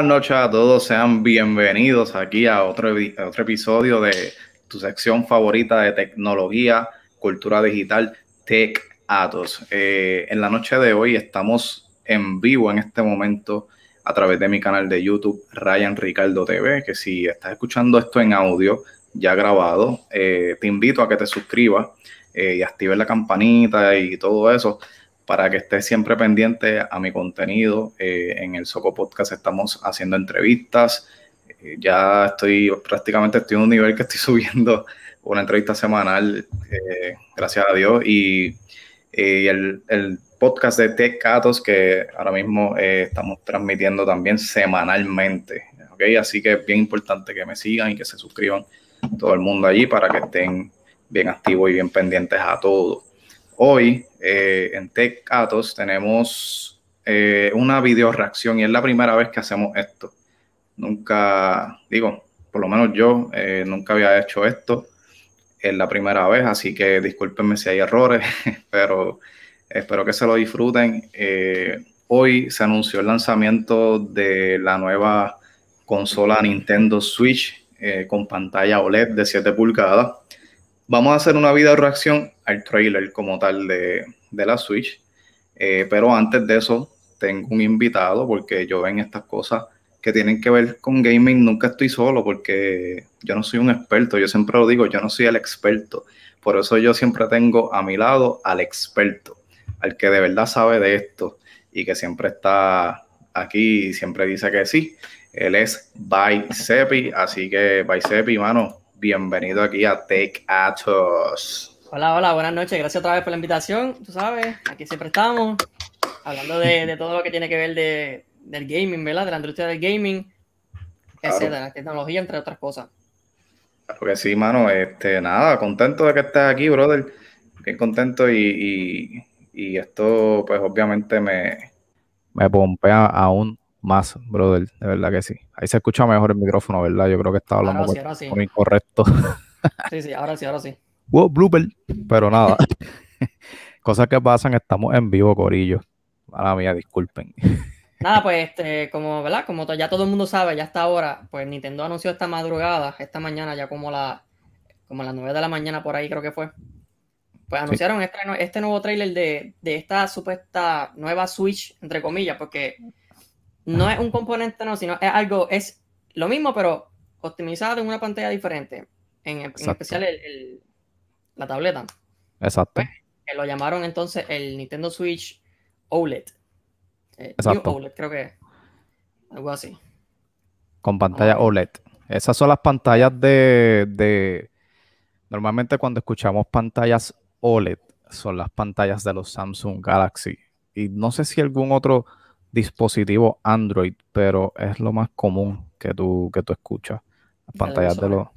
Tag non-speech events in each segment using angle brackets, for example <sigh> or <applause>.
buenas noches a todos, sean bienvenidos aquí a otro, otro episodio de tu sección favorita de tecnología, cultura digital, Tech Atos. Eh, en la noche de hoy estamos en vivo en este momento a través de mi canal de YouTube, Ryan Ricardo TV, que si estás escuchando esto en audio ya grabado, eh, te invito a que te suscribas eh, y actives la campanita y todo eso para que estés siempre pendiente a mi contenido. Eh, en el Soco Podcast estamos haciendo entrevistas. Eh, ya estoy prácticamente estoy en un nivel que estoy <laughs> subiendo una entrevista semanal, eh, gracias a Dios. Y, el, podcast de Tech Catos que ahora mismo estamos transmitiendo también semanalmente. ¿okay? Así que es bien importante que me sigan y que se suscriban todo el mundo allí para que estén bien activos y bien pendientes a todo. Hoy eh, en Tech Atos tenemos eh, una video reacción y es la primera vez que hacemos esto. Nunca, digo, por lo menos yo eh, nunca había hecho esto. Es la primera vez, así que discúlpenme si hay errores, <laughs> pero espero que se lo disfruten. hoy se anunció el lanzamiento de la nueva consola Nintendo Switch con pantalla OLED de 7 pulgadas Vamos a hacer una video reacción al trailer como tal de, la Switch. Eh, pero antes de eso, tengo un invitado porque yo ven estas cosas que tienen que ver con gaming. Nunca estoy solo porque yo no soy un experto. Yo siempre lo digo, yo no soy el experto. Por eso yo siempre tengo a mi lado al experto, al que de verdad sabe de esto y que siempre está aquí y siempre dice que sí. Él es Baisepi, así que Baisepi, mano, bienvenido aquí a Take Atos. Hola, hola, buenas noches. Gracias otra vez por la invitación. Tú sabes, aquí siempre estamos hablando de, todo lo que tiene que ver de, del gaming, ¿verdad? De la industria del gaming, de la tecnología, entre otras cosas. Claro que sí, mano. Este, nada, contento de que estés aquí, brother. Bien contento y, y, esto, pues obviamente me, me pompea aún más, brother, de verdad que sí. Ahí se escucha mejor el micrófono, ¿verdad? Yo creo que estaba hablando con, incorrecto. Sí, sí, ahora sí, ahora sí. <laughs> Wow, blooper. Pero nada. <laughs> Cosas que pasan, estamos en vivo, Corillo. Mala mía, disculpen. <laughs> Nada, pues este, como, ¿verdad? Como ya todo el mundo sabe, ya está ahora, pues Nintendo anunció esta madrugada, esta mañana, ya como la como las 9 de la mañana por ahí creo que fue. Pues anunciaron este, este, nuevo trailer de, de esta supuesta nueva Switch, entre comillas, porque no es un componente, no, sino es algo, es lo mismo, pero optimizado en una pantalla diferente. En, especial el, la tableta. Exacto. Pues, que lo llamaron entonces el Nintendo Switch OLED. Eh, Exacto. OLED, creo que algo así. Con pantalla OLED. Esas son las pantallas de, de. Normalmente cuando escuchamos pantallas OLED, son las pantallas de los Samsung Galaxy. Y no sé si algún otro dispositivo Android, pero es lo más común que tú, que tú escuchas. Las pantallas de los...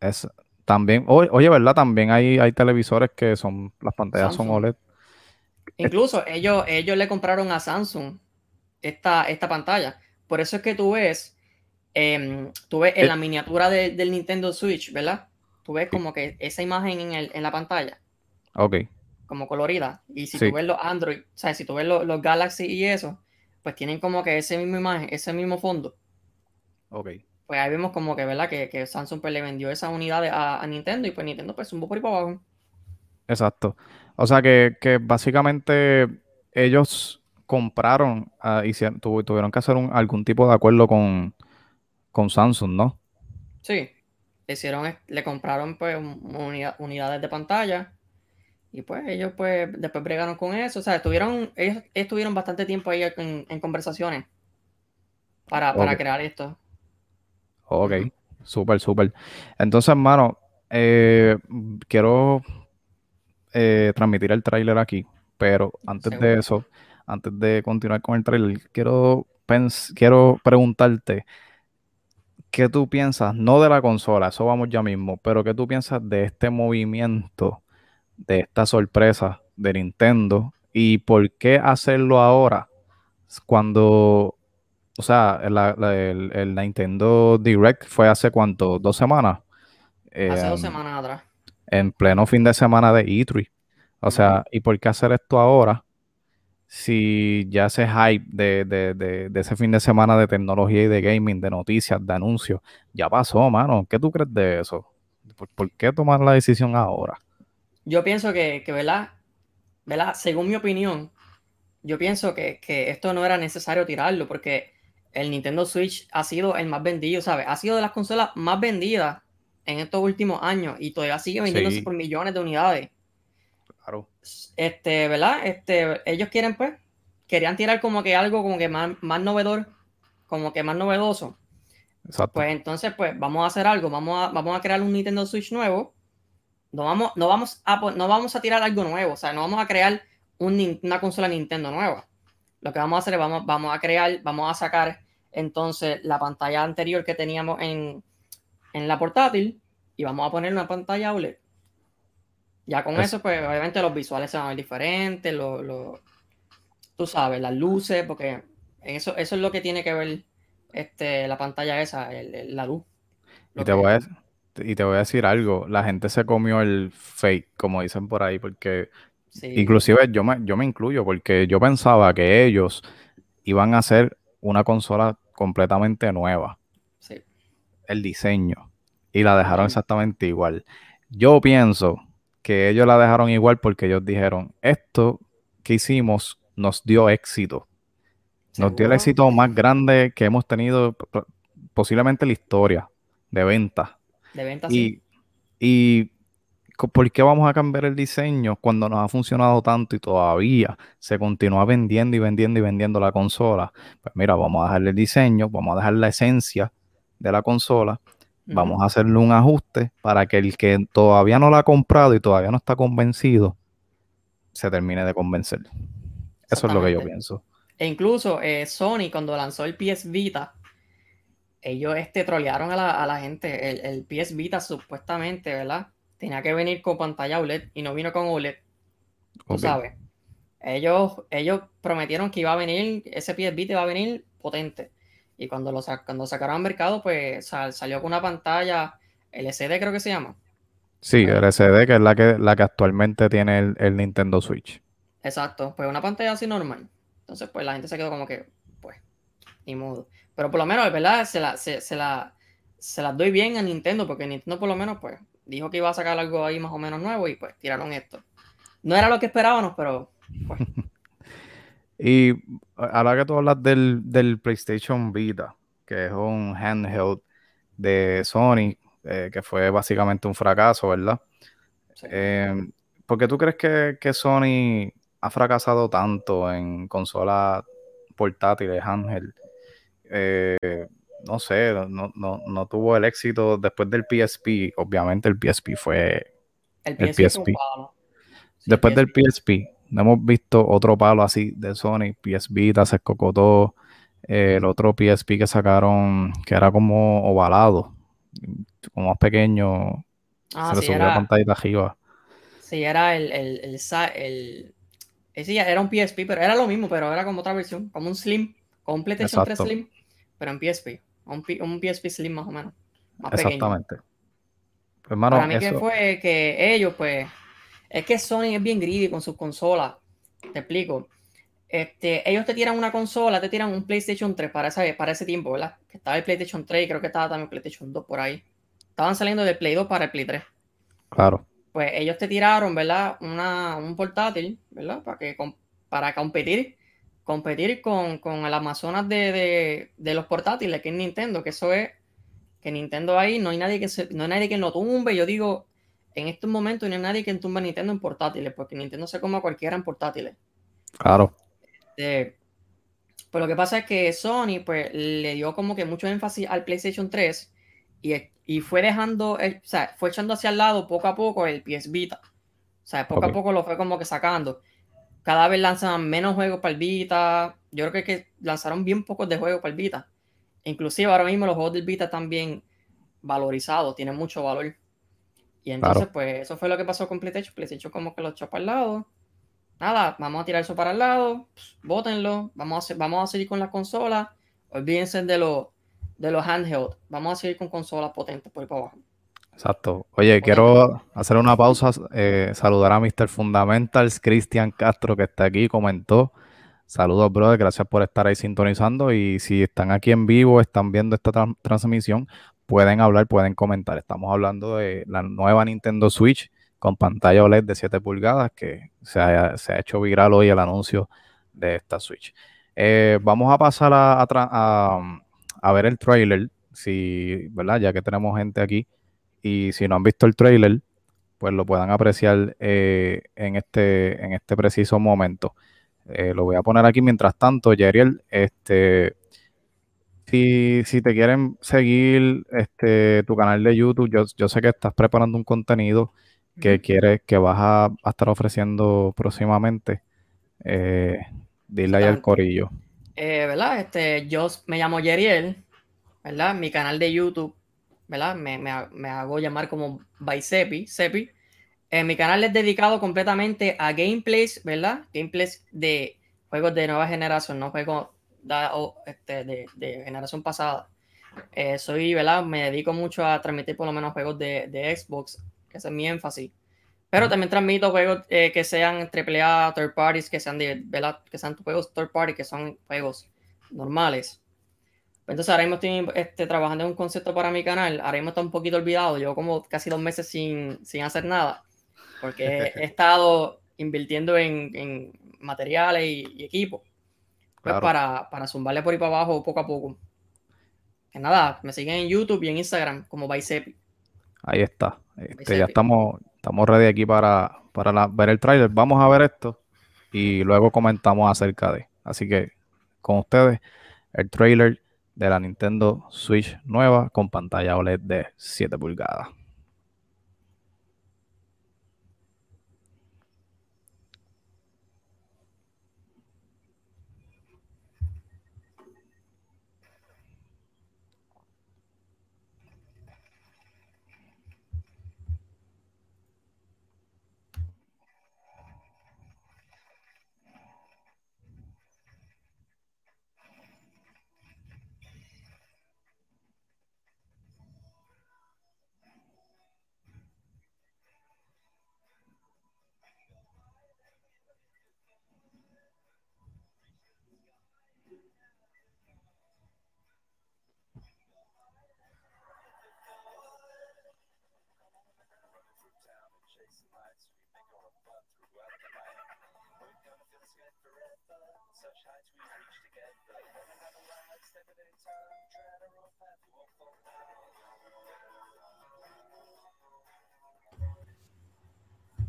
Es, también, oye, ¿verdad? También hay, hay televisores que son, las pantallas son OLED. Incluso ellos, ellos le compraron a Samsung esta, esta pantalla. Por eso es que tú ves, em, tú ves en eh, la miniatura del Nintendo Switch, ¿verdad? Tú ves como que esa imagen en, el, en la pantalla. Ok. Como colorida. Y si tú ves los Android, o sea, si tú ves los Galaxy y eso, pues tienen como que ese mismo imagen, ese mismo fondo. Ok. Pues ahí vemos como que, ¿verdad? Que, Samsung pues, le vendió esa unidad a, Nintendo y pues Nintendo pues un poco por ahí para abajo. Exacto. O sea que, básicamente ellos compraron, uh, hicieron, tuvieron que hacer un, algún tipo de acuerdo con, con Samsung, ¿no? Sí. Le, hicieron, le compraron pues unidades de pantalla y pues ellos pues después bregaron con eso. O sea, estuvieron, ellos estuvieron bastante tiempo ahí en, conversaciones para, crear esto. Ok, súper, súper. Entonces, hermano, eh, quiero eh, transmitir el tráiler aquí, pero antes de eso, antes de continuar con el tráiler, quiero, quiero preguntarte, ¿qué tú piensas? No de la consola, eso vamos ya mismo, pero ¿qué tú piensas de este movimiento? De esta sorpresa de Nintendo y por qué hacerlo ahora cuando, o sea, el, Nintendo Direct fue hace cuánto, dos semanas. hace dos em, semanas atrás. En pleno fin de semana de E3. O sea, ¿y por qué hacer esto ahora? si ya ese hype de, ese fin de semana de tecnología y de gaming, de noticias, de anuncios, ya pasó, mano. ¿Qué tú crees de eso? ¿Por, qué tomar la decisión ahora? Yo pienso que, que ¿verdad? ¿verdad? Según mi opinión, yo pienso que, esto no era necesario tirarlo porque el Nintendo Switch ha sido el más vendido, ¿sabes? Ha sido de las consolas más vendidas en estos últimos años y todavía sigue vendiéndose por millones de unidades. Claro. Este, ¿verdad? Este, ellos quieren, pues, querían tirar como que algo como que más, más novedor, como que más novedoso. Exacto. Pues entonces, pues, vamos a hacer algo, vamos a, vamos a crear un Nintendo Switch nuevo. No vamos, no vamos a, no vamos a tirar algo nuevo, o sea, no vamos a crear una consola Nintendo nueva. Lo que vamos a hacer es vamos, vamos a crear, vamos a sacar entonces la pantalla anterior que teníamos en, la portátil y vamos a poner una pantalla OLED. Ya con eso, pues obviamente los visuales se van a ver diferentes, lo, tú sabes, las luces, porque eso, eso es lo que tiene que ver este, la pantalla esa, la luz. Y te, voy a, y te voy a decir algo, la gente se comió el fake, como dicen por ahí, porque Inclusive yo me, yo me incluyo porque yo pensaba que ellos iban a hacer una consola completamente nueva. Sí. El diseño. Y la dejaron exactamente igual. Yo pienso que ellos la dejaron igual porque ellos dijeron, esto que hicimos nos dio éxito. Nos dio el éxito más grande que hemos tenido posiblemente en la historia de venta. De venta, sí. Y ¿por qué vamos a cambiar el diseño cuando nos ha funcionado tanto y todavía se continúa vendiendo y vendiendo y vendiendo la consola? Pues mira, vamos a dejarle el diseño, vamos a dejar la esencia de la consola, vamos a hacerle un ajuste para que el que todavía no la ha comprado y todavía no está convencido, se termine de convencer. Eso es lo que yo pienso. E incluso eh, Sony, cuando lanzó el PS Vita, ellos este, trolearon a la, gente. El, el PS Vita, supuestamente, ¿verdad? tenía que venir con pantalla OLED y no vino con OLED. Tú sabes. Ellos, ellos prometieron que iba a venir, ese PS iba a venir potente. Y cuando lo cuando sacaron al mercado, pues salió con una pantalla LCD, creo que se llama. Sí, LCD, que es la que, la que actualmente tiene el, Nintendo Switch. Exacto, pues una pantalla así normal. Entonces, pues la gente se quedó como que, ni modo. Pero por lo menos, ¿verdad? Se la, se, se la, se las doy bien a Nintendo, porque Nintendo por lo menos, pues, dijo que iba a sacar algo ahí más o menos nuevo y pues tiraron esto. No era lo que esperábamos, pero pues. <laughs> y ahora que tú hablas del, PlayStation Vita, que es un handheld de Sony, eh, que fue básicamente un fracaso, ¿verdad? Eh, ¿Por qué tú crees que, Sony ha fracasado tanto en consolas portátiles, handheld? Eh, no sé, no, no, no, tuvo el éxito después del PSP. Obviamente el PSP fue el PSP. Después del PSP, no hemos visto otro palo así de Sony. PSP, Vita se escocotó. el otro PSP que sacaron, que era como ovalado, como más pequeño, ah, se le subió la pantalla arriba. Sí, era el, el, el, el, era un PSP, pero era lo mismo, pero era como otra versión, como un Slim, con un PlayStation 3 Slim, pero en PSP un, un PSP Slim más o menos. Exactamente. Pues, Para mí que fue que ellos, pues, es que Sony es bien greedy con sus consolas. Te explico. Este, ellos te tiran una consola, te tiran un PlayStation 3 para, ese, para ese tiempo, ¿verdad? Que estaba el PlayStation 3 y creo que estaba también el PlayStation 2 por ahí. Estaban saliendo del Play 2 para el Play 3. Claro. Pues ellos te tiraron, ¿verdad? Una, un portátil, ¿verdad? Para, que, para competir competir con, con el Amazonas de, los portátiles, que es Nintendo, que eso es que Nintendo ahí no hay nadie que se, no hay nadie que lo tumbe. Yo digo, en estos momentos no hay nadie que tumbe Nintendo en portátiles, porque Nintendo se come a cualquiera en portátiles. Claro. Este, pues lo que pasa es que Sony pues le dio como que mucho énfasis al PlayStation 3 y, y fue dejando, o sea, fue echando hacia el lado poco a poco el PS Vita. O sea, poco a poco lo fue como que sacando cada vez lanzan menos juegos para el Vita. Yo creo que, lanzaron bien pocos de juegos para el Vita. Inclusive ahora mismo los juegos del Vita están bien valorizados, tienen mucho valor. Y entonces, pues, eso fue lo que pasó con PlayStation. PlayStation como que lo echó para el lado. Nada, vamos a tirar eso para el lado, bótenlo, vamos a, vamos a seguir con la consola. Olvídense de, lo, de los handheld. Vamos a seguir con consolas potentes por ahí para abajo. Exacto. Oye, quiero hacer una pausa, eh, saludar a Mr. Fundamentals, Cristian Castro, que está aquí, comentó. Saludos, brother. Gracias por estar ahí sintonizando. Y si están aquí en vivo, están viendo esta transmisión, pueden hablar, pueden comentar. Estamos hablando de la nueva Nintendo Switch con pantalla OLED de 7 pulgadas que se ha, hecho viral hoy el anuncio de esta Switch. Eh, vamos a pasar a, ver el trailer, si, ¿verdad? Ya que tenemos gente aquí. Y si no han visto el trailer, pues lo puedan apreciar eh, en, este, en este preciso momento. Eh, lo voy a poner aquí mientras tanto, Yeriel, este, si, si, te quieren seguir este, tu canal de YouTube, yo, sé que estás preparando un contenido que quieres, que vas a, estar ofreciendo próximamente. Eh, dile ahí al corillo. Eh, ¿Verdad? Este, yo me llamo Yeriel, ¿verdad? Mi canal de YouTube, ¿verdad? Me, me hago llamar como Baisepi, Sepi. En mi canal es dedicado completamente a gameplays, ¿verdad? Gameplays de juegos de nueva generación, no juegos este, de, generación pasada. Eh, soy, ¿verdad? Me dedico mucho a transmitir por lo menos juegos de, Xbox, que ese es mi énfasis. Pero también transmito juegos eh, que sean AAA, third parties, que sean, de, ¿verdad? que sean juegos third party, que son juegos normales. Entonces ahora mismo estoy este, trabajando en un concepto para mi canal. Ahora mismo está un poquito olvidado. Llevo como casi dos meses sin, sin hacer nada porque he <laughs> estado invirtiendo en, materiales y, equipos pues, para, para zumbarle por ahí para abajo poco a poco. Que nada, me siguen en YouTube y en Instagram como Baisepi. Ahí está. Este, ya estamos, estamos ready aquí para, para ver el trailer. Vamos a ver esto y luego comentamos acerca de. Así que con ustedes, el trailer de la Nintendo Switch nueva con pantalla OLED de 7 pulgadas.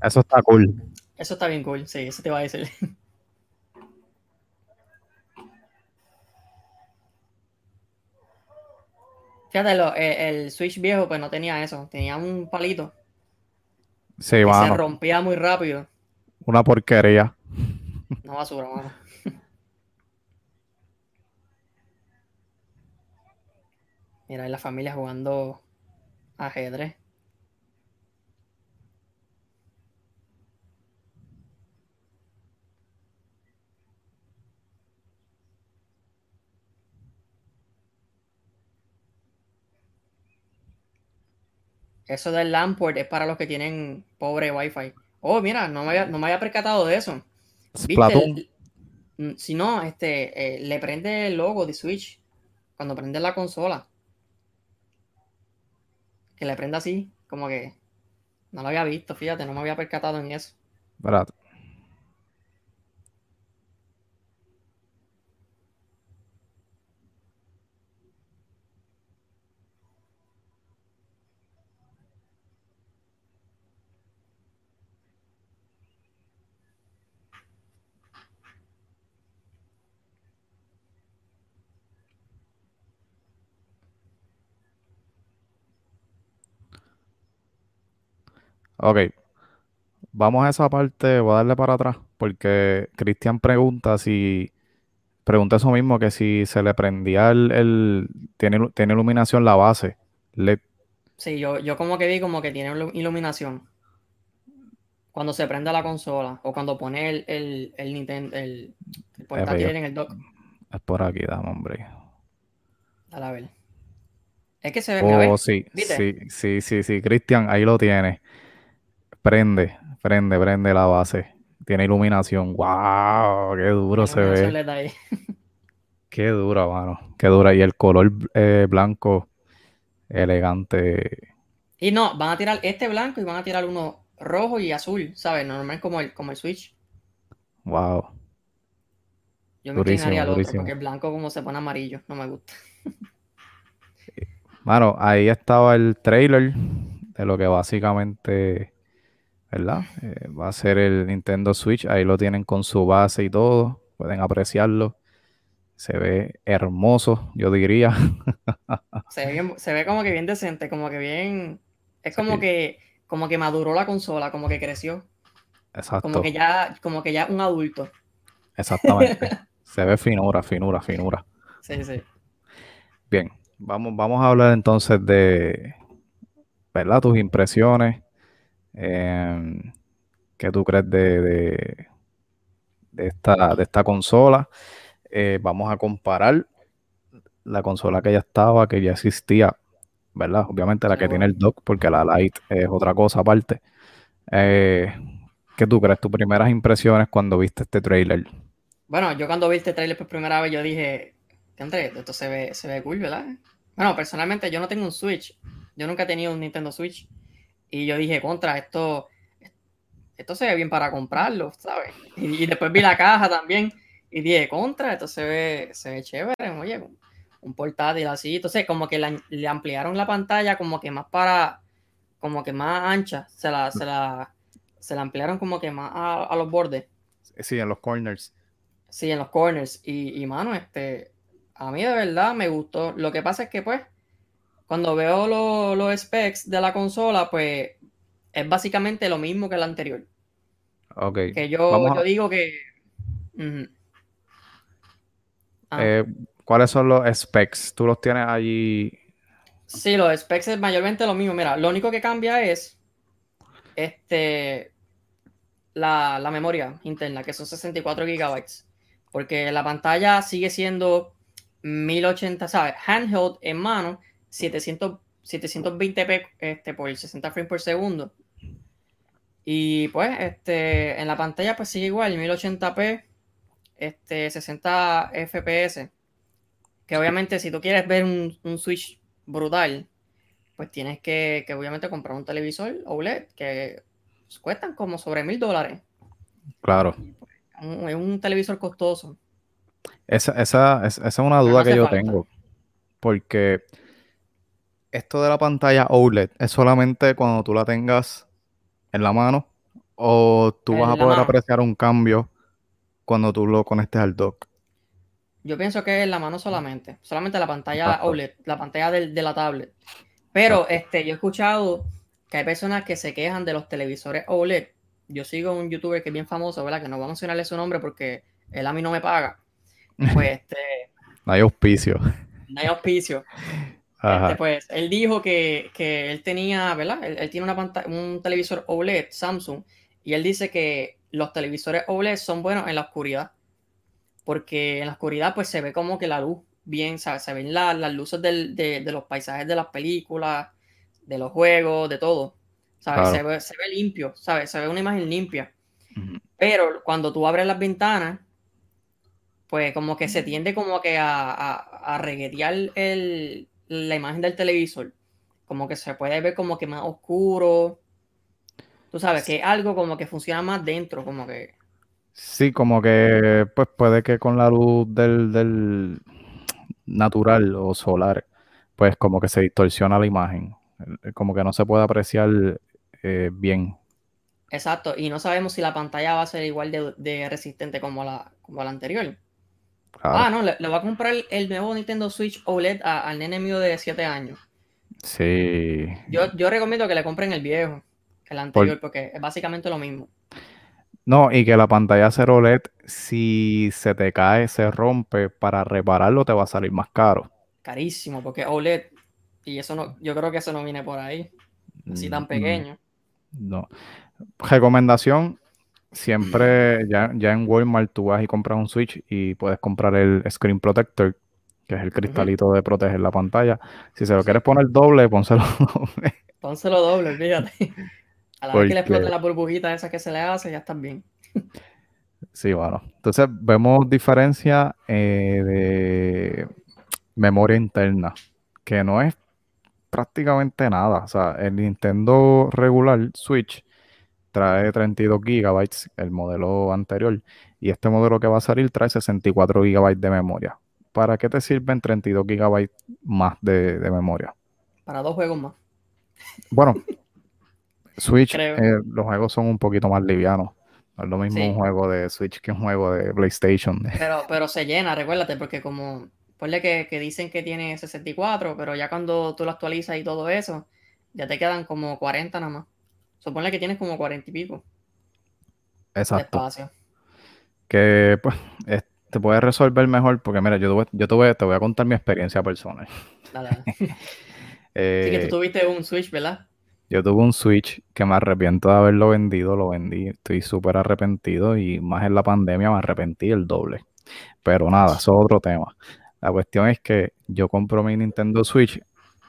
Eso está cool. Eso está bien cool, sí, eso te va a decir. <laughs> Fíjate, eh, el Switch viejo pues no tenía eso, tenía un palito. Sí, que Se rompía muy rápido. Una porquería. Una basura, mano. <laughs> Mira, la familia jugando ajedrez. Eso del Lamport es para los que tienen pobre Wi-Fi. Oh, mira, no me había, no me había percatado de eso. ¿Viste? Mm, si no, este, eh, le prende el logo de Switch cuando prende la consola. Que le prenda así, como que no lo había visto, fíjate, no me había percatado en eso. Barato. Ok. Vamos a esa parte, voy a darle para atrás, porque Cristian pregunta si, pregunta eso mismo, que si se le prendía el, tiene, tiene iluminación la base LED. Sí, yo, yo como que vi como que tiene iluminación. Cuando se prende la consola o cuando pone el, el, el Nintendo, el, el en el dock. Es por aquí, dame, hombre. Dale a ver. Es que se ve. Oh, sí, sí, sí, sí, sí, Cristian, ahí lo tiene. Prende, prende, prende la base. tiene iluminación. ¡Wow! ¡Qué duro se ve! <laughs> Qué dura, mano. Qué dura. Y el color eh, blanco, elegante. Y no, van a tirar este blanco y van a tirar uno rojo y azul, ¿sabes? Normal como el, como el Switch. Wow. Yo me inclinaría al otro porque el blanco como se pone amarillo, no me gusta. <laughs> Mano, ahí estaba el trailer de lo que básicamente, ¿verdad? Eh, va a ser el Nintendo Switch. Ahí lo tienen con su base y todo. Pueden apreciarlo. Se ve hermoso, yo diría. <laughs> se, ve como que bien decente, como que bien. Es como que como que maduró la consola, como que creció. Exacto. Como que ya, como que ya un adulto. Exactamente. <laughs> se ve finura, finura, finura. Sí, sí. Bien, vamos, vamos a hablar entonces de, ¿verdad? Tus impresiones. Em, ¿Qué tú crees de, de, esta, de esta consola? Eh, vamos a comparar la consola que ya estaba, que ya existía, ¿verdad? Obviamente la que tiene el dock, porque la Lite es otra cosa aparte. Eh, ¿Qué tú crees? ¿Tus primeras impresiones cuando viste este trailer? Bueno, yo cuando vi este trailer por primera vez, yo dije, André, esto se ve, se ve cool, ¿verdad? Bueno, personalmente yo no tengo un Switch. Yo nunca he tenido un Nintendo Switch. Y yo dije, contra, esto, esto se ve bien para comprarlo, ¿sabes? Y, después vi la caja también. Y dije, contra, esto se ve, se ve chévere, oye, un portátil así. Entonces, como que le ampliaron la pantalla como que más para, como que más ancha. Se la, se la, se la ampliaron como que más a, los bordes. Sí, en los corners. Sí, en los corners. Y, y mano, este, a mí de verdad me gustó. Lo que pasa es que, pues, cuando veo los specs de la consola, pues, es básicamente lo mismo que la anterior. Ok. Que yo, yo digo que... Ah. Eh, ¿Cuáles son los specs? ¿Tú los tienes allí? Sí, los specs es mayormente lo mismo. Mira, lo único que cambia es este la, memoria interna, que son 64 gigabytes. Porque la pantalla sigue siendo 1080, ¿sabes? Handheld en mano, 700, 720p este, por 60 frames por segundo. Y pues, este, en la pantalla pues sigue igual, 1080p, este, 60 FPS. Que obviamente si tú quieres ver un, Switch brutal, pues tienes que, obviamente comprar un televisor OLED que cuestan como sobre mil dólares. Claro. Es un, televisor costoso. Esa, esa, es una duda que yo tengo. Porque esto de la pantalla OLED es solamente cuando tú la tengas en la mano o tú vas a poder apreciar un cambio cuando tú lo conectes al dock. Yo pienso que es la mano solamente, solamente la pantalla OLED, la pantalla de, la tablet. Pero este, yo he escuchado que hay personas que se quejan de los televisores OLED. Yo sigo un youtuber que es bien famoso, ¿verdad? Que no voy a mencionarle su nombre porque él a mí no me paga. <laughs> Pues este. no hay auspicio. No hay auspicio. <laughs> Este, pues él dijo que, él tenía, ¿verdad? Él, tiene una pantalla, un televisor OLED Samsung y él dice que los televisores OLED son buenos en la oscuridad porque en la oscuridad pues se ve como que la luz bien, ¿sabes? se ven las luces de, los paisajes de las películas, de los juegos, de todo. ¿sabes? Se, ve, se, ve, limpio, ¿sabes? Se ve una imagen limpia. Pero cuando tú abres las ventanas, pues como que se tiende como que a, a, reguetear la imagen del televisor. Como que se puede ver como que más oscuro. Tú sabes, que algo como que funciona más dentro, como que... Sí, como que pues puede que con la luz del, natural o solar, pues como que se distorsiona la imagen. Como que no se puede apreciar eh, bien. Exacto, y no sabemos si la pantalla va a ser igual de, resistente como la, como la anterior. Ah, no, le, le, voy a comprar el, nuevo Nintendo Switch OLED al nene mío de 7 años. Sí. Yo, yo recomiendo que le compren el viejo, el anterior, porque es básicamente lo mismo. No, y que la pantalla cero OLED, si se te cae, se rompe, para repararlo te va a salir más caro. Carísimo, porque OLED, y eso no, yo creo que eso no viene por ahí, así tan mm, pequeño. No. Recomendación, siempre ya, ya en Walmart tú vas y compras un Switch y puedes comprar el Screen Protector, que es el cristalito de proteger la pantalla. Si se lo quieres poner doble, pónselo <laughs> doble. Pónselo doble, fíjate. A la vez que le exploten la burbujita esa que se le hace, ya están bien. Sí, bueno. Entonces vemos diferencia eh, de memoria interna, que no es prácticamente nada. O sea, el Nintendo regular Switch trae 32 gigabytes, el modelo anterior, y este modelo que va a salir trae 64 gigabytes de memoria. ¿Para qué te sirven 32 gigabytes más de, memoria? Para dos juegos más. Bueno, <laughs> Switch, eh, los juegos son un poquito más livianos. No es lo mismo un juego de Switch que un juego de PlayStation. <laughs> Pero, pero se llena, recuérdate, porque como, ponle que, que dicen que tiene 64, pero ya cuando tú lo actualizas y todo eso, ya te quedan como 40 nada más. Supone que tienes como 40 y pico. Exacto. espacio. Que pues te puedes resolver mejor porque mira, yo, yo te, voy, te voy a contar mi experiencia personal. Dale, <laughs> que tú eh, tuviste un Switch, ¿verdad? Yo tuve un Switch que me arrepiento de haberlo vendido, lo vendí, estoy súper arrepentido y más en la pandemia me arrepentí el doble. Pero nada, eso es otro tema. La cuestión es que yo compro mi Nintendo Switch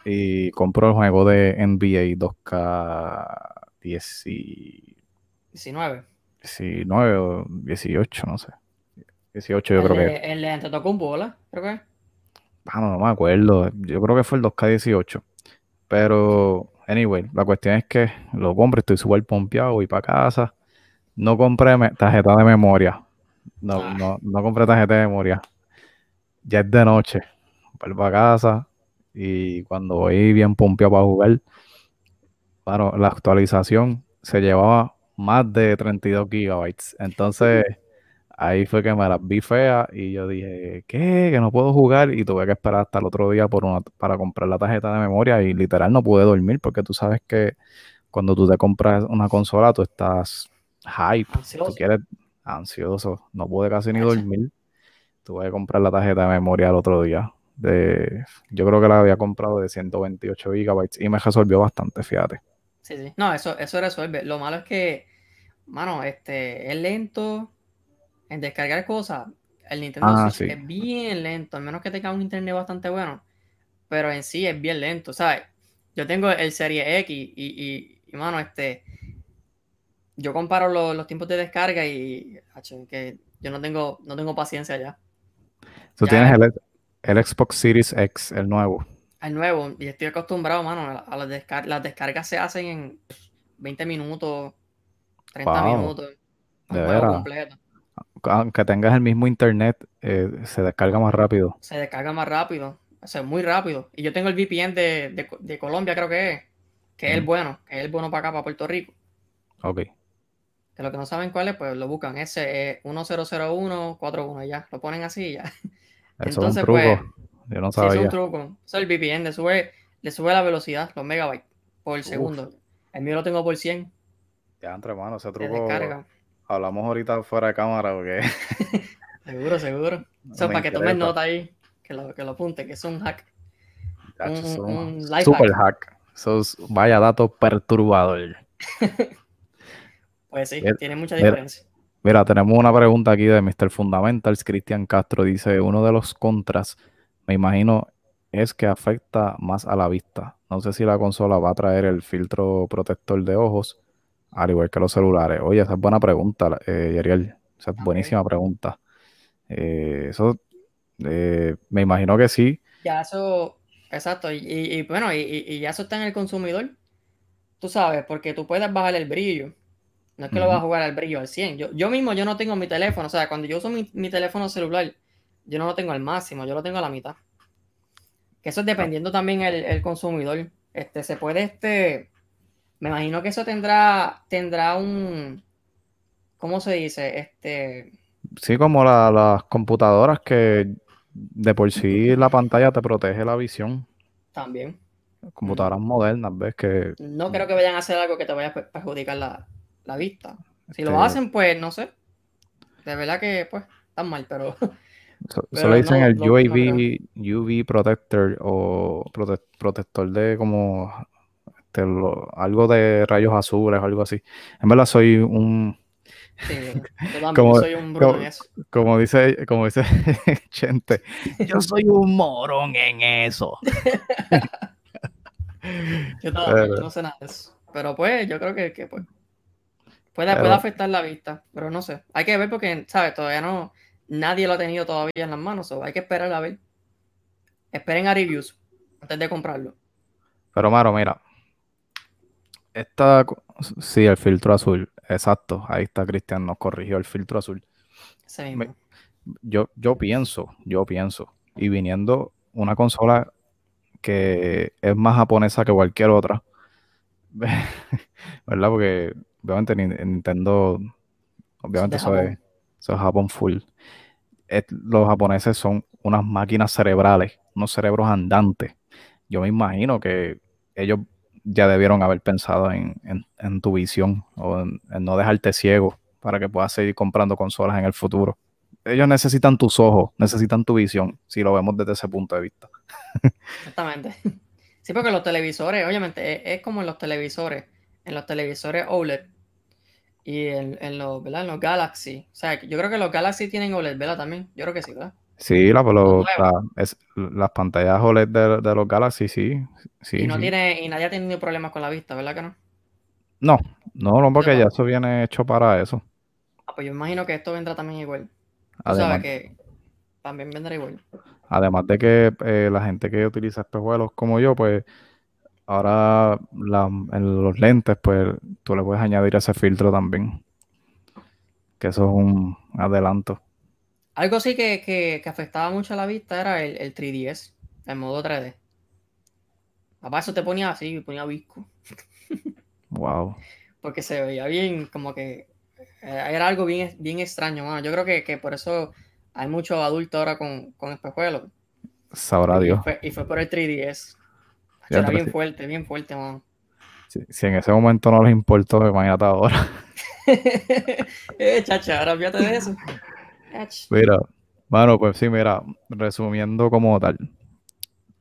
y compro el juego de NBA 2K 19. 19 o 18, no sé. 18 yo creo que... El de un bola, creo que. Ah, no, no me acuerdo. Yo creo que fue el 2K18. Pero, anyway, la cuestión es que lo compré, estoy súper pompeado, voy para casa. No compré tarjeta de memoria. No, ah. no, no compré tarjeta de memoria. Ya es de noche. Voy para casa y cuando voy bien pompeado para jugar, bueno, la actualización se llevaba más de 32 gigabytes. Entonces, ahí fue que me las vi fea y yo dije, ¿qué? Que no puedo jugar y tuve que esperar hasta el otro día por una, para comprar la tarjeta de memoria y literal no pude dormir porque tú sabes que cuando tú te compras una consola tú estás hype, ansioso. tú quieres ansioso, no pude casi ni dormir. Tuve que comprar la tarjeta de memoria el otro día. De, yo creo que la había comprado de 128 gigabytes y me resolvió bastante, fíjate. Sí, sí. No, eso, eso resuelve. Lo malo es que, mano, este, es lento en descargar cosas. El Nintendo ah, Switch es bien lento, al menos que tenga un internet bastante bueno. Pero en sí es bien lento, ¿sabes? Yo tengo el Serie X y, y, mano, este. Yo comparo los tiempos de descarga y. que yo no tengo, no tengo paciencia ya. Tú tienes el, el Xbox Series X, el nuevo. El nuevo, y estoy acostumbrado, mano, a las, descargas. las descargas se hacen en 20 minutos, 30 minutos. De verdad. Aunque tengas el mismo internet, eh, se descarga más rápido. Se descarga más rápido, o sea, muy rápido. Y yo tengo el VPN de, Colombia, creo que es, que es el bueno, que es el bueno para acá, para Puerto Rico. Ok. Que lo que no saben cuál es, pues lo buscan. Ese es 100141, ya. Lo ponen así ya. <laughs> Eso Entonces, es un truco. Pues, yo no sabía. es un truco. Eso es el VPN, le sube, le sube la velocidad, los megabytes por segundo. El mío lo tengo por 100. Ya, entre manos, ese truco. Hablamos ahorita fuera de cámara porque. <laughs> seguro, seguro. <laughs> Eso para que tomen nota ahí, que lo, que lo apunte, que es un hack. un, super hack. Eso es, vaya dato perturbador. <laughs> pues sí, tiene mucha diferencia. Mira, tenemos una pregunta aquí de Mr. Fundamentals. Cristian Castro dice: Uno de los contras me imagino es que afecta más a la vista. No sé si la consola va a traer el filtro protector de ojos, al igual que los celulares. Oye, esa es buena pregunta, eh. Esa es buenísima pregunta. Eh, eso, eh, me imagino que sí. Ya eso, exacto. Y, bueno, y, ya eso está en el consumidor. Tú sabes, porque tú puedes bajar el brillo. No es que lo vas a jugar al brillo al 100. Yo, yo mismo, yo no tengo mi teléfono. O sea, cuando yo uso mi, mi teléfono celular, yo no lo tengo al máximo, yo lo tengo a la mitad. Que eso es dependiendo también el, consumidor. Este, se puede, este, me imagino que eso tendrá, tendrá un, ¿cómo se dice? Este. Sí, como las computadoras que de por sí la pantalla te protege la visión. También. Computadoras modernas, ves que. No creo que vayan a hacer algo que te vaya a perjudicar la, vista. Si lo hacen, pues no sé. De verdad que, pues, están mal, pero <laughs> Eso le dicen el UAV, UV protector o protector de como este, algo de rayos azules o algo así. En verdad soy un Sí, <laughs> como, soy un como, como, dice, como dice <laughs> Chente, yo soy un morón en eso. <laughs> yo, no sé nada de eso. Pero pues, yo creo que, que pues. Puede, Pero- puede afectar la vista, pero no sé. Hay que ver porque, ¿sabes? Todavía no, nadie lo ha tenido todavía en las manos, o hay que esperar a ver. Esperen a reviews antes de comprarlo. Pero, Maro, mira. Esta, sí, el filtro azul. Exacto. Ahí está Cristian, nos corrigió el filtro azul. Mismo. Yo, yo pienso, yo pienso. Y viniendo una consola que es más japonesa que cualquier otra. <laughs> ¿Verdad? Porque obviamente Nin- Nintendo, obviamente de eso es, Japón. full. Los japoneses son unas máquinas cerebrales, unos cerebros andantes. Yo me imagino que ellos ya debieron haber pensado en, en- tu visión o en, en no dejarte ciego para que puedas seguir comprando consolas en el futuro. Ellos necesitan tus ojos, necesitan tu visión, si lo vemos desde ese punto de vista. Exactamente. Sí, porque los televisores, obviamente, es, es como en los televisores, en los televisores OLED y en, en los, ¿verdad? En los Galaxy. O sea, yo creo que los Galaxy tienen OLED, ¿verdad? También. Yo creo que sí, ¿verdad? Sí, la, pero Los la- es- las pantallas OLED de, de los Galaxy, sí, sí, y no sí. tiene, y nadie ha tenido problemas con la vista, ¿verdad que no? No, no, no, porque ya eso viene hecho para eso. Ah, pues yo imagino que esto vendrá también igual. Además, sabes que también vendrá igual. además de que eh, la gente que utiliza espejuelos como yo, pues ahora la- en los lentes, pues tú le puedes añadir ese filtro también. Que eso es un adelanto. Algo sí que, que, que afectaba mucho a la vista era el, el 3DS, el modo 3D. Papá, eso te ponía así, ponía visco. <laughs> Wow. porque se veía bien, como que eh, era algo bien, bien extraño, mano. Yo creo que, que por eso hay muchos adultos ahora con, con espejuelos. Sabrá Y Dios. fue, y fue por el 3DS. Era bien sí. fuerte, bien fuerte, mano. Si, si en ese momento no les importó, imagínate ahora. <laughs> eh, chacha, ahora fíjate de eso. Mira, mano, pues sí, mira, resumiendo como tal,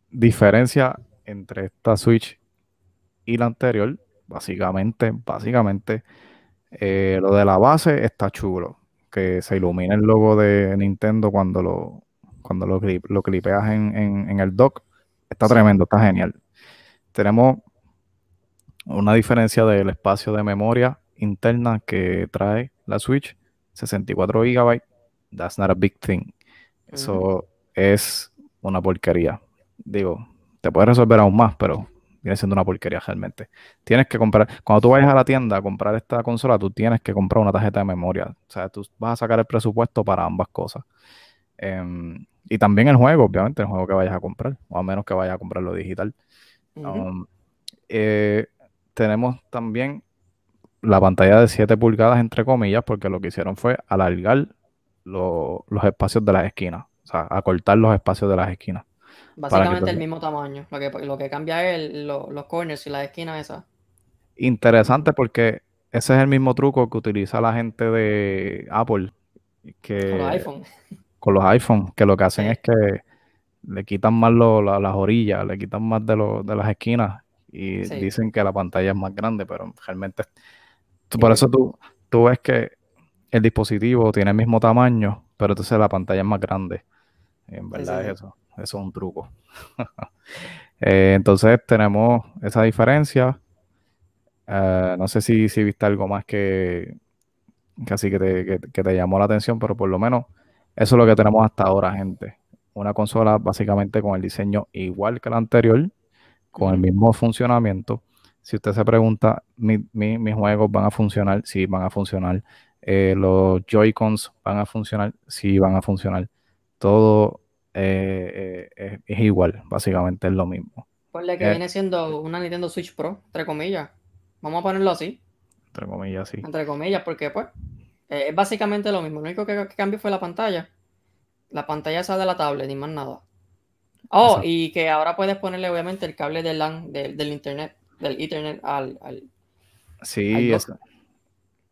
diferencia entre esta Switch y la anterior, básicamente, básicamente, eh, lo de la base está chulo, que se ilumina el logo de Nintendo cuando lo, cuando lo, clip- lo clipeas en, en- en el dock, está Sí. tremendo, está genial. Tenemos una diferencia del espacio de memoria interna que trae la Switch, 64 GB, that's not a big thing. Eso es una porquería. Digo, te puedes resolver aún más, pero viene siendo una porquería realmente. Tienes que comprar, cuando tú vayas a la tienda a comprar esta consola, tú tienes que comprar una tarjeta de memoria. O sea, tú vas a sacar el presupuesto para ambas cosas. Em, y también el juego, obviamente, el juego que vayas a comprar, o a menos que vayas a comprarlo digital. Um, eh, tenemos también la pantalla de 7 pulgadas, entre comillas, porque lo que hicieron fue alargar lo- los espacios de las esquinas, o sea, acortar los espacios de las esquinas. Básicamente que el mismo tamaño. Lo que, lo que cambia es el- lo- los corners y las esquinas esas. Interesante porque ese es el mismo truco que utiliza la gente de Apple, que Con los iPhone. con los iPhones, que lo que hacen Sí. es que le quitan más lo- la- las orillas, le quitan más de, lo- de las esquinas y Sí. dicen que la pantalla es más grande, pero realmente, tú- Sí, por eso tú, tú ves que el dispositivo tiene el mismo tamaño, pero entonces la pantalla es más grande. En verdad sí, es eso, eso es un truco. <laughs> Eh, entonces tenemos esa diferencia. Eh, no sé si, si viste algo más que, que así que te, que- que te llamó la atención, pero por lo menos eso es lo que tenemos hasta ahora, gente. Una consola básicamente con el diseño igual que la anterior, con el mismo funcionamiento. Si usted se pregunta, ¿mi- mi- ¿mis juegos van a funcionar? Sí, van a funcionar. Eh, los Joy-Cons van a funcionar, sí, van a funcionar. Todo eh, eh, es, igual, básicamente es lo mismo. Ponle que Eh. viene siendo una Nintendo Switch Pro, entre comillas. Vamos a ponerlo así, Entre comillas, sí. entre comillas, porque pues es básicamente lo mismo. Lo único que, que cambió fue la pantalla. La pantalla esa de la tablet, ni más nada. Oh, Exacto. y que ahora puedes ponerle obviamente el cable del LAN, del, del internet, del Ethernet al, al- Sí, eso-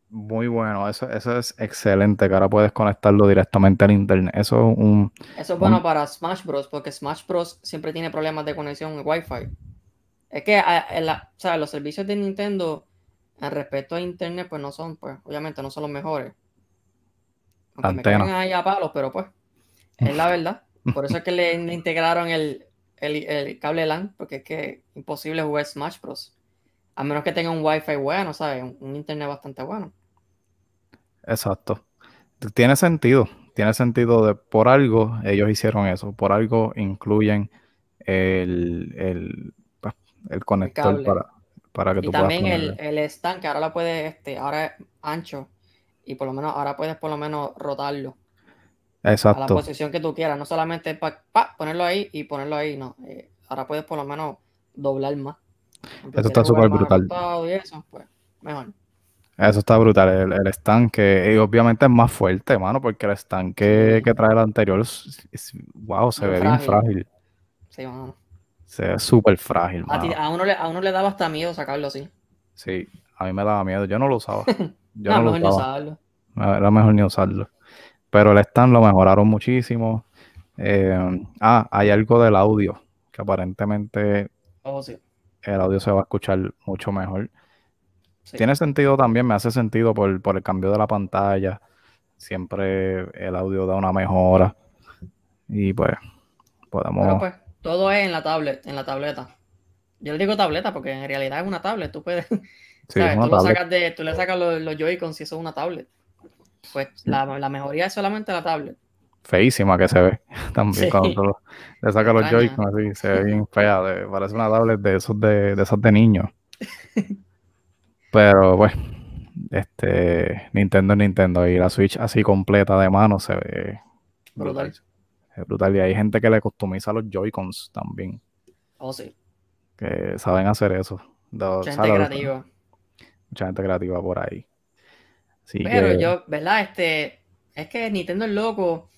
muy bueno. Eso, eso es excelente, que ahora puedes conectarlo directamente al internet. Eso es un... Eso es bueno Un- para Smash Bros. porque Smash Bros. siempre tiene problemas de conexión Wi-Fi. Es que a- en la- o sea, los servicios de Nintendo en respecto a internet, pues no son, pues, obviamente no son los mejores. Aunque me Antena. caigan ahí a palos, pero pues, es la verdad. Por eso es que le, le <laughs> integraron el, el, el cable LAN, porque es que imposible jugar Smash Bros. A menos que tenga un Wi-Fi bueno, ¿sabes? Un, un internet bastante bueno. Exacto. Tiene sentido, tiene sentido de por algo ellos hicieron eso, por algo incluyen el, el, pues, el conector para, para que Y tú puedas también el, ponerle. el stand, que ahora lo puedes, este, ahora es ancho. Y por lo menos, ahora puedes por lo menos rotarlo a la Exacto, posición que tú quieras. No solamente para ponerlo ahí y ponerlo ahí, no. Eh, ahora puedes por lo menos doblar más. Eso está súper brutal. y eso, pues, mejor. eso está brutal. El, el stand que y obviamente es más fuerte, mano, porque el stand que, que trae el anterior, es- es- wow, se Muy ve bien frágil. frágil. Sí, mano. Se ve súper frágil, A, ti- a uno le, a uno le daba hasta miedo sacarlo así. Sí, a mí me daba miedo. Yo no lo usaba. <laughs> Yo No, no lo mejor ni usaba. usarlo. Era mejor ni usarlo. Pero el stand lo mejoraron muchísimo. Eh, ah, hay algo del audio, que aparentemente Oh, sí. el audio se va a escuchar mucho mejor. sí. Tiene sentido también, me hace sentido por, por el cambio de la pantalla. Siempre el audio da una mejora. Y pues podemos... Pero pues, todo es en la tablet, en la tableta. Yo le digo tableta porque en realidad es una tablet. Tú puedes, <laughs> sí, Tú, lo sacas de, tú le sacas los, los Joy-Con si eso es una tablet. Pues la, la mejoría es solamente la tablet. feísima que se ve <laughs> también Sí. cuando lo- le sacas los. Joy-Con así, se ve bien fea, de- parece una tablet de esos de, de esos de niños. <laughs> Pero pues, este Nintendo es Nintendo y la Switch así completa de mano se ve brutal. Brutal. Es brutal. Y hay gente que le customiza los Joy-Cons también, Oh, sí. que saben hacer eso. De- Mucha gente creativa. mucha gente creativa por ahí. Así Pero que, yo, ¿verdad? Este, es que Nintendo es loco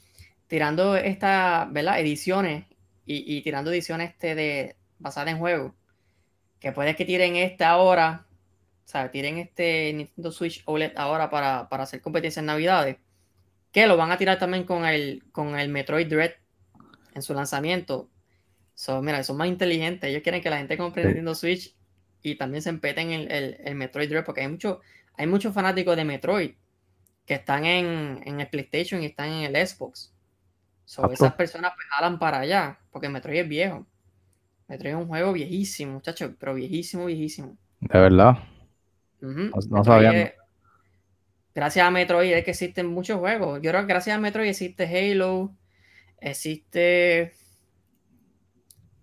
tirando estas, ¿verdad? Ediciones y, y tirando ediciones este de basadas en juegos. Que puede que tiren este ahora, o sea, tiren este Nintendo Switch OLED ahora para, para hacer competencia en Navidades. Que lo van a tirar también con el, con el Metroid Dread en su lanzamiento. So, mira, son más inteligentes. Ellos quieren que la gente compre Sí. Nintendo Switch y también se empeten el, el, el Metroid Dread porque hay mucho, hay muchos fanáticos de Metroid que están en, en el PlayStation y están en el Xbox. So, esas personas pues jalan para allá, porque Metroid es viejo. Metroid es un juego viejísimo, muchachos, pero viejísimo, viejísimo. de verdad, no Metroid sabía, Gracias a Metroid es que existen muchos juegos. Yo creo que gracias a Metroid existe Halo, existe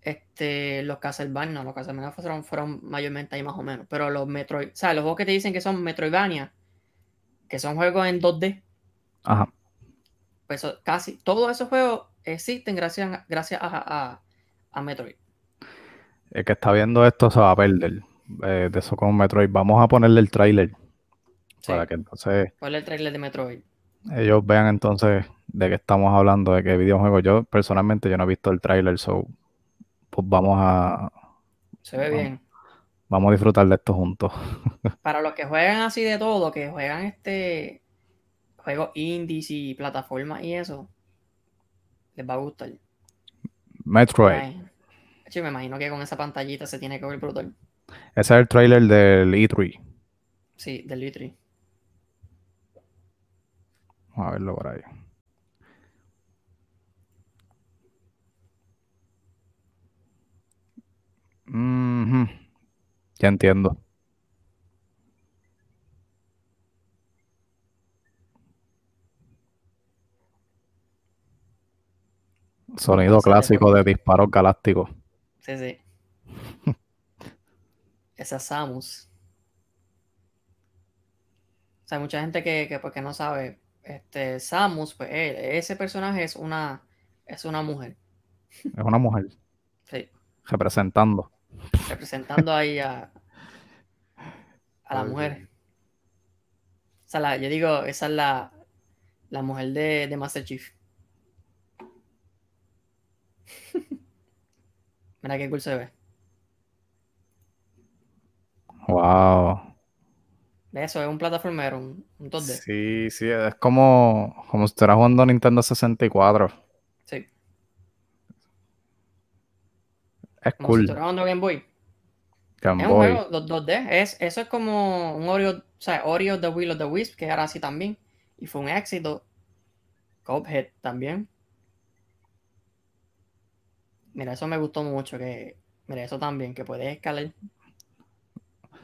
este, los Castlevania, no, los Castlevania fueron, fueron mayormente ahí más o menos, pero los Metroid, o sea, los juegos que te dicen que son Metroidvania, que son juegos en 2D, ajá, pues casi todos esos juegos existen gracias, a- gracias a, a, a Metroid. el que está viendo esto se va a perder eh, de eso con Metroid. Vamos a ponerle el tráiler Sí, para que entonces ¿Cuál es el trailer de Metroid? ellos vean entonces de qué estamos hablando, de qué videojuego. Yo personalmente yo no he visto el tráiler, so pues vamos a Se ve Vamos. bien. vamos a disfrutar de esto juntos. <laughs> Para los que juegan así de todo, que juegan este juegos indies y plataformas y eso, les va a gustar. Metroid. Yo me imagino que con esa pantallita se tiene que ver brutal. Ese es el tráiler del E3. Sí, del Litri. Vamos a verlo por ahí. Ujú. Ya entiendo. Sonido clásico de disparos galácticos. Sí, sí. <laughs> Esa Samus. O sea, hay mucha gente que, que, pues, que no sabe. Este, Samus, pues él- ese personaje es una, es una mujer. Es una mujer Sí, representando. Representando ahí a, a la mujer. O sea, la- yo digo, esa es la, la mujer de, de Master Chief. <laughs> Mira qué cool se ve. Wow. Eso es un plataformero, un, un 2D. Sí, sí, es como, como si estuvieras jugando Nintendo 64. Sí. Es Como si cool. estuviera jugando Game Boy. Game Es un juego 2- 2D. Es, eso es como un Oreo, o sea, Oreo The Wheel of the Wisp, que era así también. Y fue un éxito. Cuphead también. Mira, eso me gustó mucho. Que, mira, eso también, que puedes escalar.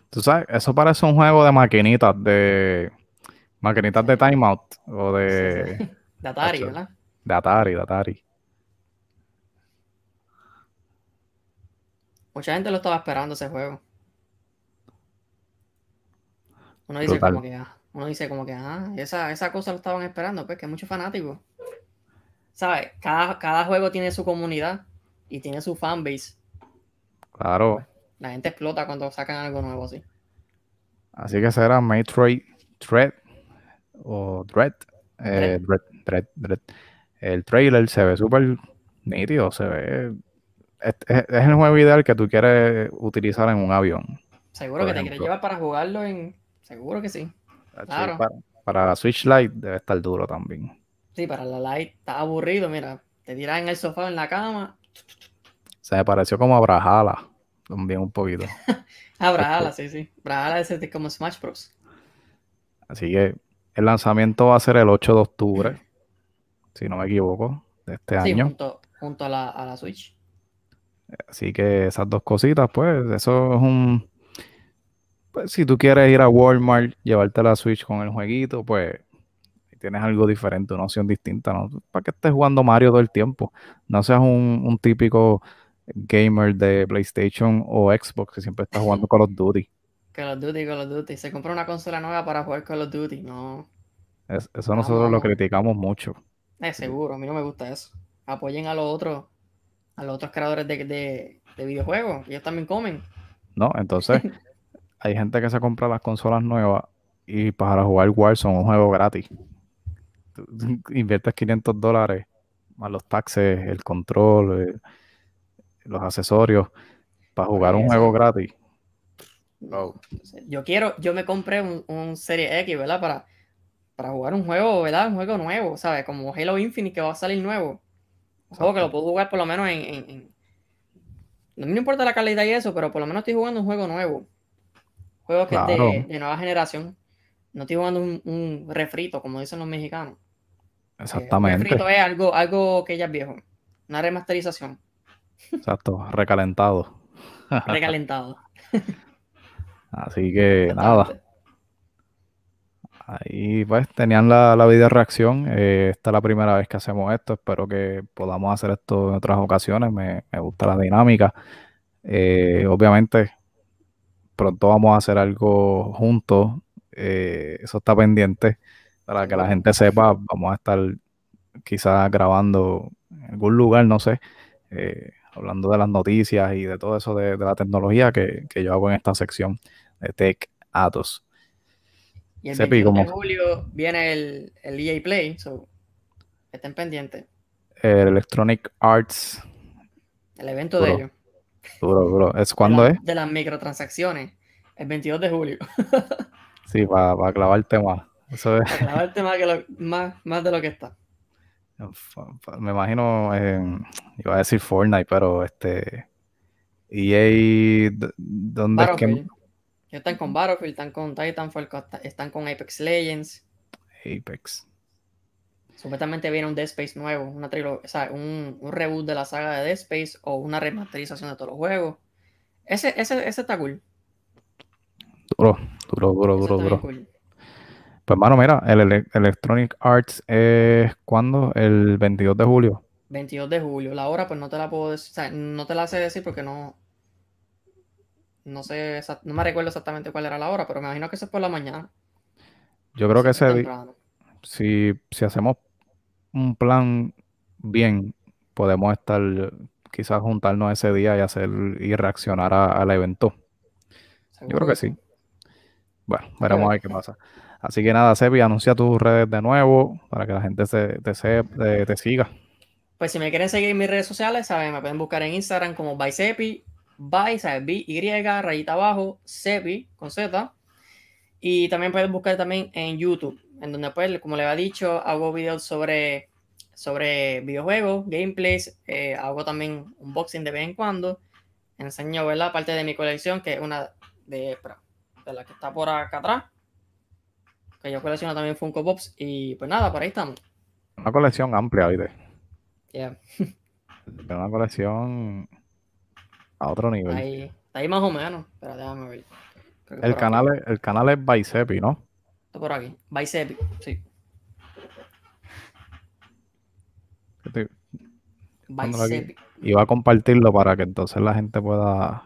Tú sabes, eso parece un juego de maquinitas de, Maquinitas de timeout o de, De Atari. ¿verdad? de Atari, de Atari. Mucha gente lo estaba esperando ese juego. Uno dice Brutal. como que, ah, uno dice como que, ah, esa, esa cosa lo estaban esperando, pues que hay muchos fanáticos. ¿Sabes? Cada, cada juego tiene su comunidad y tiene su fanbase. Claro. La gente explota cuando sacan algo nuevo así. Así que será Metroid Dread o Dread. eh, Dread, Dread, Dread. El trailer se ve súper nítido, se ve. Es, el juego ideal que tú quieres utilizar en un avión. Seguro que te quieres llevar para jugarlo en. Seguro que sí. Claro. Para, para la Switch Lite debe estar duro también. Sí, para la light está aburrido, mira. Te tiras en el sofá en la cama. Se me pareció como a Brawlhalla también un poquito. <laughs> Ah, Brawlhalla, sí, sí. Brawlhalla es de como Smash Bros. Así que el lanzamiento va a ser el 8 de octubre, si no me equivoco, de este Sí, año. junto, junto a la, a la Switch. Así que esas dos cositas, pues, eso es un... Pues si tú quieres ir a Walmart, llevarte la Switch con el jueguito, pues tienes algo diferente, una opción distinta, ¿no? Para que estés jugando Mario todo el tiempo. No seas un, un típico gamer de PlayStation o Xbox que siempre está jugando Call of <clears throat> Duty. Call of Duty, Call of Duty. Se compra una consola nueva para jugar Call of Duty. No, Es- eso nosotros lo criticamos mucho. es seguro. A mí no me gusta eso. Apoyen a los otros, a los otros creadores de, de, de videojuegos. Ellos también comen. ¿no? Entonces, <laughs> hay gente que se compra las consolas nuevas y para jugar Warzone, un juego gratis. Tú inviertes 500 dólares más los taxes, el control, eh, los accesorios, para jugar un juego gratis. No. Yo quiero, yo me compré un, un Serie X, ¿verdad? Para, para jugar un juego, ¿verdad? Un juego nuevo, ¿sabes? Como Halo Infinite que va a salir nuevo. Un juego que lo puedo jugar por lo menos en, en- en- No me importa la calidad y eso, pero por lo menos estoy jugando un juego nuevo. Juego que es Claro. de, de nueva generación. No estoy jugando un, un refrito, como dicen los mexicanos. Eh, Un Exactamente. refrito es algo, algo que ya es viejo. Una remasterización. Exacto, recalentado. Recalentado. <laughs> Así que nada. <laughs> ahí pues tenían la, la video reacción. eh, esta es la primera vez que hacemos esto. Espero que podamos hacer esto en otras ocasiones. Me, me gusta la dinámica. Eh, obviamente, pronto vamos a hacer algo juntos. eh, eso está pendiente para que la gente sepa. Vamos a estar quizás grabando en algún lugar, no sé, hablando de las noticias y de todo eso de, de la tecnología que, que yo hago en esta sección de Tech Atos. Y el Sepi, 22 de julio viene el, el EA Play, so estén pendientes. El Electronic Arts, El evento Duro. de ellos. duro, duro. ¿Es cuándo es? De las microtransacciones. El 22 de julio. <laughs> Sí, para clavarte más. Eso es, Para clavarte más, que lo- más, más de lo que está. me imagino, eh, iba a decir Fortnite, pero este, EA, ¿dónde es que? Están con Battlefield, están con Titanfall, están con Apex Legends. Apex. Supuestamente viene un Dead Space nuevo, una trilo- o sea, un, un reboot de la saga de Dead Space o una remasterización de todos los juegos. Ese, ese, ese está cool. Duro, duro, duro, Ese duro, duro. cool. Pues, mano, mira, el ele- Electronic Arts es cuándo? El 22 de julio. 22 de julio. La hora, pues no te la puedo decir, o sea, no te la sé decir porque no. No sé, no me recuerdo exactamente cuál era la hora, pero me imagino que eso es por la mañana. Yo creo que temprano. si, si hacemos un plan bien, podemos estar, quizás juntarnos ese día y hacer y reaccionar a- al evento. Yo creo que sí. Bueno, veremos a ver qué pasa. Así que nada, Sepi, anuncia tus redes de nuevo para que la gente se, te, se- te- te siga. Pues si me quieren seguir en mis redes sociales, saben, me pueden buscar en Instagram como Bysepi, By, ¿sabes? B-Y, rayita abajo, Sepi, con Z. Y también pueden buscar también en YouTube, en donde pues, como les había dicho, hago videos sobre, sobre videojuegos, gameplays, eh, hago también unboxing de vez en cuando. Enseño, ¿verdad? Parte de mi colección, que es una de, de la que está por acá atrás. Que yo colecciono también Funko Pops. Y pues nada, por ahí estamos. Una colección amplia, ¿viste? Yeah. <laughs> Pero una colección a otro nivel. Ahí, ahí más o menos. Pero déjame ver. El canal, es- el canal es Baicepi, ¿no? Está por aquí. Bicep, sí. Bicep. Y va a compartirlo para que entonces la gente pueda.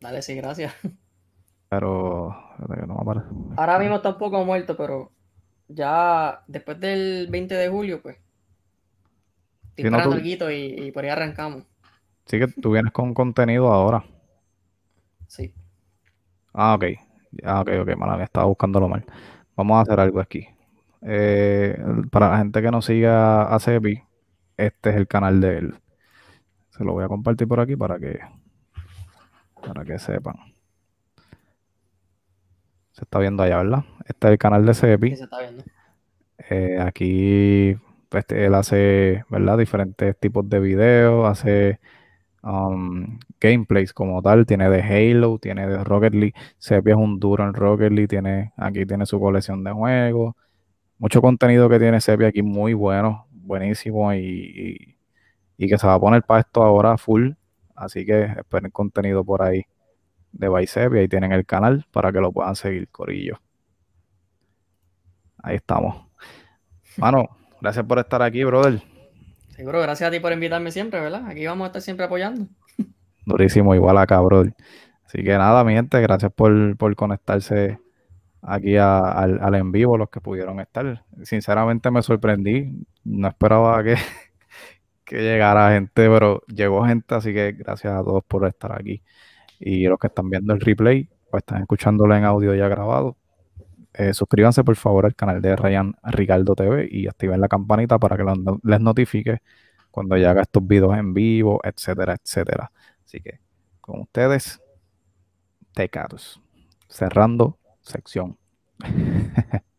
Dale, sí, gracias. Pero. Ahora mismo está un poco muerto, pero ya después del 20 de julio, pues. Estoy no, y, y por ahí arrancamos. Sí, que tú vienes con contenido ahora. Sí. Ah, ok. Ah, ok, ok, mala, me estaba buscándolo mal. Vamos a hacer algo aquí. Eh, para la gente que no siga a Cepi, este es el canal de él. Se lo voy a compartir por aquí para que para que sepan. Se está viendo allá, ¿verdad? Este es el canal de Cepi. Sí, se está viendo. Eh, aquí pues, él hace, ¿verdad? Diferentes tipos de videos, hace um, gameplays como tal, tiene de Halo, tiene de Rocket League, Sepia es un duro en Rocket League, tiene, aquí tiene su colección de juegos, mucho contenido que tiene Sepia aquí muy bueno, buenísimo y, que se va a poner para esto ahora full, así que esperen contenido por ahí de Bicep y tienen el canal para que lo puedan seguir, Corillo. Ahí estamos. Mano, gracias por estar aquí, brother. Seguro, gracias a ti por invitarme siempre, ¿verdad? Aquí vamos a estar siempre apoyando. Durísimo, igual acá, brother. Así que nada, mi gente, gracias por, conectarse aquí al, en vivo, los que pudieron estar. Sinceramente me sorprendí, no esperaba que, <laughs> que llegara gente, pero llegó gente, así que gracias a todos por estar aquí. Y los que están viendo el replay, pues están escuchándolo en audio ya grabado. Eh, suscríbanse por favor al canal de Ryan Ricardo TV y activen la campanita para que les notifique cuando ya haga estos videos en vivo, etcétera, etcétera. Así que con ustedes, Tecaros. Cerrando sección. <laughs>